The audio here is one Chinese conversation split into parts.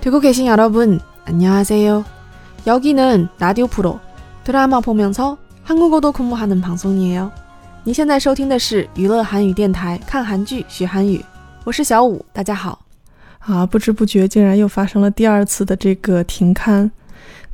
듣고 계신 여러분, 안녕하세요. 여기는 라디오 프로 드라마 보면서 한국어도 공부하는 방송이에요. 你现在收听的是娱乐韩语电台看韩剧学韩语我是小五大家好啊，不知不觉竟然又发生了第二次的这个停刊。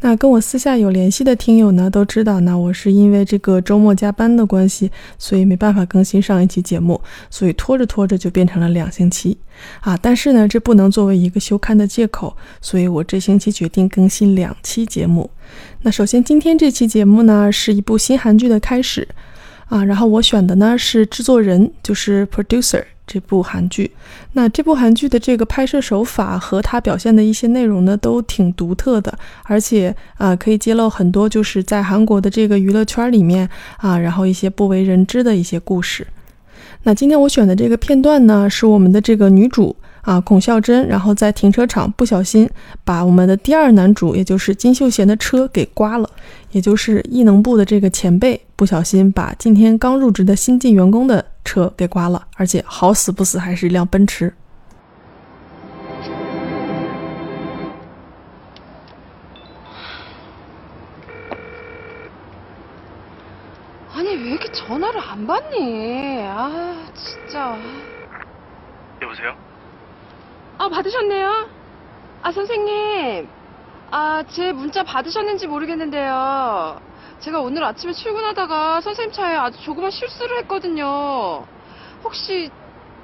那跟我私下有联系的听友呢，都知道，那我是因为这个周末加班的关系，所以没办法更新上一期节目，所以拖着拖着就变成了两星期啊。但是呢，这不能作为一个休刊的借口，所以我这星期决定更新两期节目。那首先今天这期节目呢，是一部新韩剧的开始啊，然后我选的呢是制作人，就是 producer。这部韩剧，那这部韩剧的这个拍摄手法和它表现的一些内容呢，都挺独特的，而且啊，可以揭露很多就是在韩国的这个娱乐圈里面啊，然后一些不为人知的一些故事。那今天我选的这个片段呢，是我们的这个女主。啊，孔孝真，然后在停车场不小心把我们的第二男主，也就是金秀贤的车给刮了，也就是异能部的这个前辈，不小心把今天刚入职的新进员工的车给刮了，而且好死不死还是一辆奔驰。아니왜이렇게전화를안받니아진짜여보세요 아, 받으셨네요? 아, 선생님. 아, 제 문자 받으셨는지 모르겠는데요. 제가 오늘 아침에 출근하다가 선생님 차에 아주 조그만 실수를 했거든요. 혹시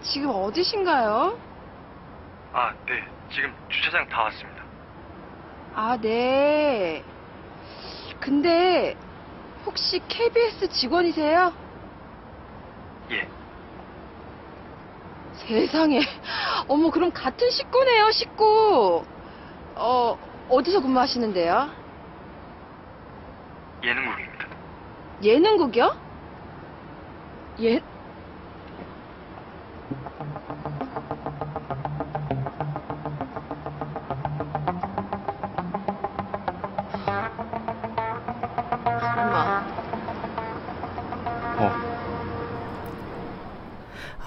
지금 어디신가요? 아, 네. 지금 주차장 다 왔습니다. 아, 네. 근데 혹시 KBS 직원이세요? 예. 세상에. 어머, 그럼 같은 식구네요, 식구. 어, 어디서 근무하시는데요? 예능국입니다. 예능국이요? 예,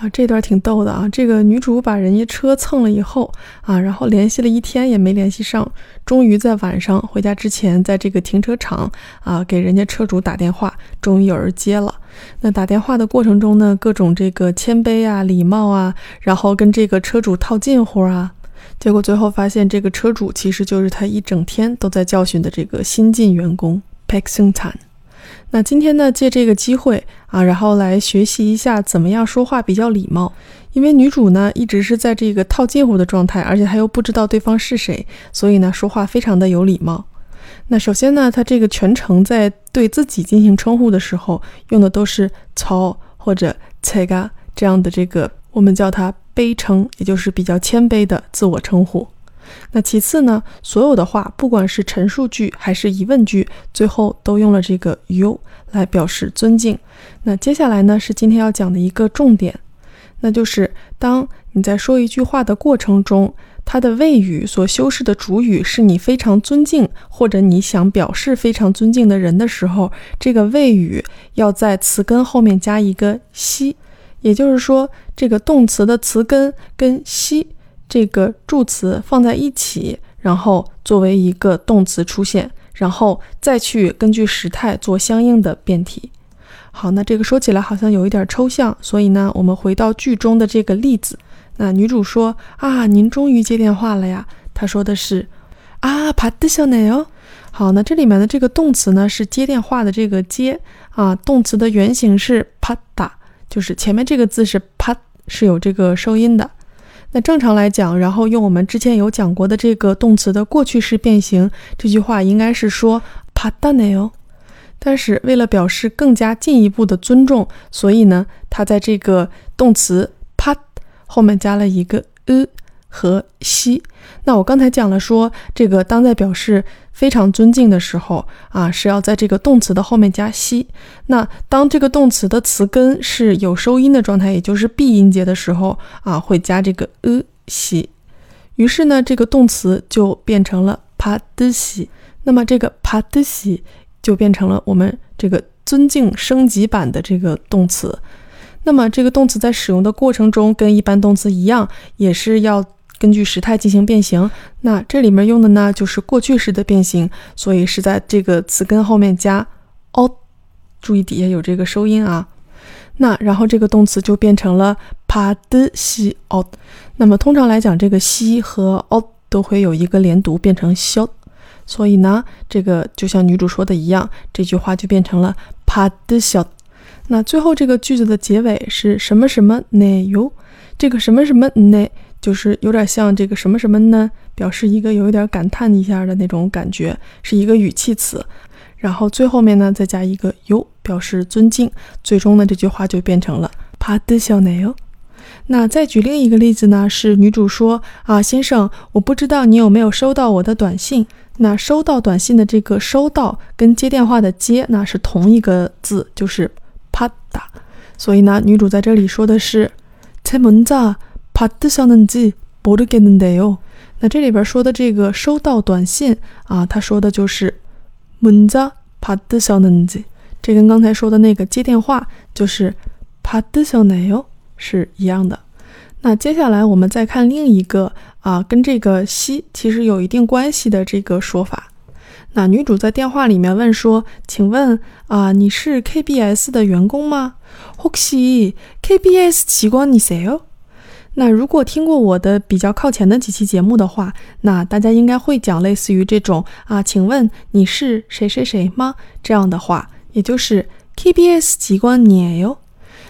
啊，这段挺逗的啊！这个女主把人家车蹭了以后啊，然后联系了一天也没联系上，终于在晚上回家之前，在这个停车场啊给人家车主打电话，终于有人接了。那打电话的过程中呢，各种这个谦卑啊、礼貌啊，然后跟这个车主套近乎啊，结果最后发现这个车主其实就是他一整天都在教训的这个新进员工 Paxington 那今天呢，借这个机会啊，然后来学习一下怎么样说话比较礼貌。因为女主呢一直是在这个套近乎的状态，而且她又不知道对方是谁，所以呢说话非常的有礼貌。那首先呢，她这个全程在对自己进行称呼的时候，用的都是曹或者才嘎这样的这个，我们叫它卑称，也就是比较谦卑的自我称呼。那其次呢，所有的话，不管是陈述句还是疑问句，最后都用了这个 you 来表示尊敬。那接下来呢，是今天要讲的一个重点，那就是当你在说一句话的过程中，它的谓语所修饰的主语是你非常尊敬或者你想表示非常尊敬的人的时候，这个谓语要在词根后面加一个西，也就是说，这个动词的词根跟西。这个助词放在一起，然后作为一个动词出现，然后再去根据时态做相应的变体。好，那这个说起来好像有一点抽象，所以呢，我们回到剧中的这个例子。那女主说：“啊，您终于接电话了呀？”她说的是：“啊，받으셨네 요。 ”好，那这里面的这个动词呢是接电话的这个接啊，动词的原型是받 다， 就是前面这个字是받是有这个收音的。 那正常来讲，然后用我们之前有讲过的这个动词的过去式变形，这句话应该是说받았네 요。 但是为了表示更加进一步的尊重，所以呢，它在这个动词받后面加了一个으 和西。那我刚才讲了说，这个当在表示。非常尊敬的时候啊，是要在这个动词的后面加西。那当这个动词的词根是有收音的状态，也就是闭音节的时候啊，会加这个呃西。于是呢，这个动词就变成了帕德西。那么这个帕德西就变成了我们这个尊敬升级版的这个动词。那么这个动词在使用的过程中，跟一般动词一样，也是要。根据时态进行变形。那这里面用的呢就是过去式的变形，所以是在这个词根后面加 o，注意底下有这个收音啊。那然后这个动词就变成了 pa de si o。那么通常来讲，这个西和 o 都会有一个连读，变成 xiao。所以呢，这个就像女主说的一样，这句话就变成了 pa de xiao。那最后这个句子的结尾是什么什么呢？哟，这个什么什么呢，就是有点像这个什么什么呢？表示一个有一点感叹一下的那种感觉，是一个语气词。然后最后面呢，再加一个哟，表示尊敬。最终呢，这句话就变成了帕得小奶哟。那再举另一个例子呢，是女主说：“啊，先生，我不知道你有没有收到我的短信。”那收到短信的这个收到跟接电话的接，那是同一个字，就是帕达。所以呢，女主在这里说的是车门子。 받으셨는지모르겠는데 요。 那这里边说的这个收到短信啊，他说的就是문자받으셨는 지。 这跟刚才说的那个接电话就是받으셨네 요。 是一样的。那接下来我们再看另一个啊，跟这个西其实有一定关系的这个说法。那女主在电话里面问说：“请问啊，你是 KBS 的员工吗？혹시 KBS 직원이세 요？ 那如果听过我的比较靠前的几期节目的话，那大家应该会讲类似于这种啊，请问你是谁谁谁吗？这样的话，也就是 KBS 직원이 요。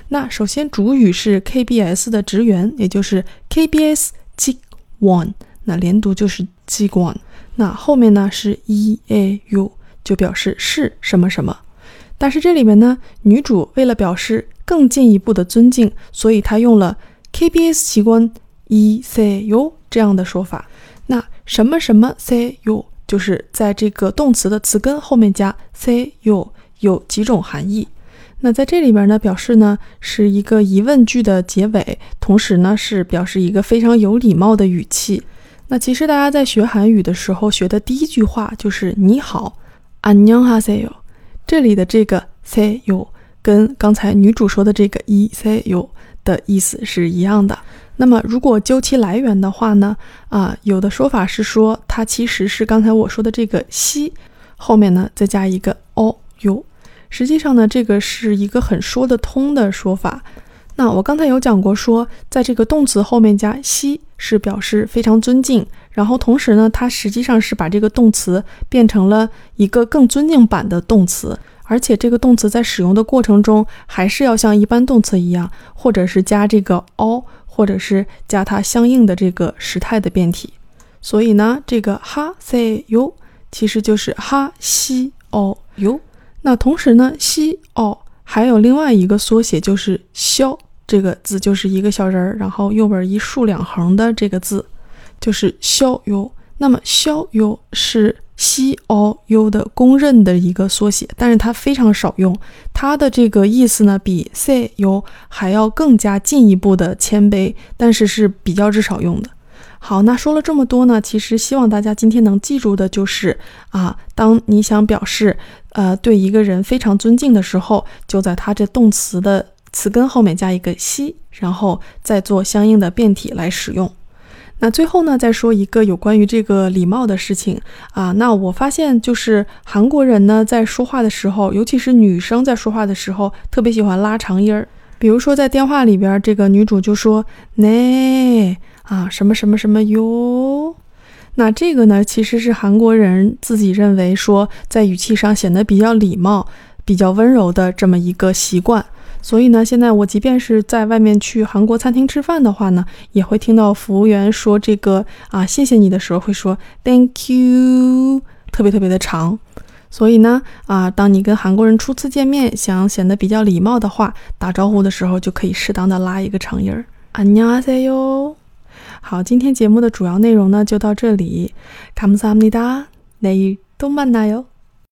那首先主语是 KBS 的职员，也就是 KBS 직원，那连读就是직원。那后面呢是 e a u，就表示是什么什么。但是这里面呢，女主为了表示更进一步的尊敬，所以她用了 KBS 직원 e say you 这样的说法。那什么什么 say you，就是在这个动词的词根后面加 say you，有几种含义。那在这里边呢，表示呢是一个疑问句的结尾，同时呢是表示一个非常有礼貌的语气。那其实大家在学韩语的时候学的第一句话就是“你好，안녕하세요”。这里的这个 “say you” 跟刚才女主说的这个 “i say you” 的意思是一样的。那么如果究其来源的话呢，啊，有的说法是说它其实是刚才我说的这个“西”后面呢再加一个 “o u”。实际上呢，这个是一个很说得通的说法。那我刚才有讲过，说在这个动词后面加西是表示非常尊敬，然后同时呢，它实际上是把这个动词变成了一个更尊敬版的动词，而且这个动词在使用的过程中还是要像一般动词一样，或者是加这个 o，或者是加它相应的这个时态的变体。所以呢，这个哈塞 u 其实就是哈西 o u。那同时呢，西哦，还有另外一个缩写，就是肖这个字，就是一个小人儿，然后右边一竖两横的这个字，就是肖 u。那么肖 u 是西哦 u 的公认的一个缩写，但是它非常少用，它的这个意思呢，比 say u 还要更加进一步的谦卑，但是是比较之少用的。好，那说了这么多呢，其实希望大家今天能记住的就是啊，当你想表示呃对一个人非常尊敬的时候，就在他这动词的词根后面加一个西，然后再做相应的变体来使用。那最后呢，再说一个有关于这个礼貌的事情啊，那我发现就是韩国人呢在说话的时候，尤其是女生在说话的时候，特别喜欢拉长音儿。比如说在电话里边，这个女主就说呢。啊，什么什么什么哟？那这个呢，其实是韩国人自己认为说，在语气上显得比较礼貌、比较温柔的这么一个习惯。所以呢，现在我即便是在外面去韩国餐厅吃饭的话呢，也会听到服务员说这个啊，谢谢你的时候会说 Thank you，特别特别的长。所以呢，啊，当你跟韩国人初次见面，想显得比较礼貌的话，打招呼的时候就可以适当的拉一个长音儿，안녕하세 요。 好，今天节目的主要内容呢就到这里。감사합니 다。 내일또만나요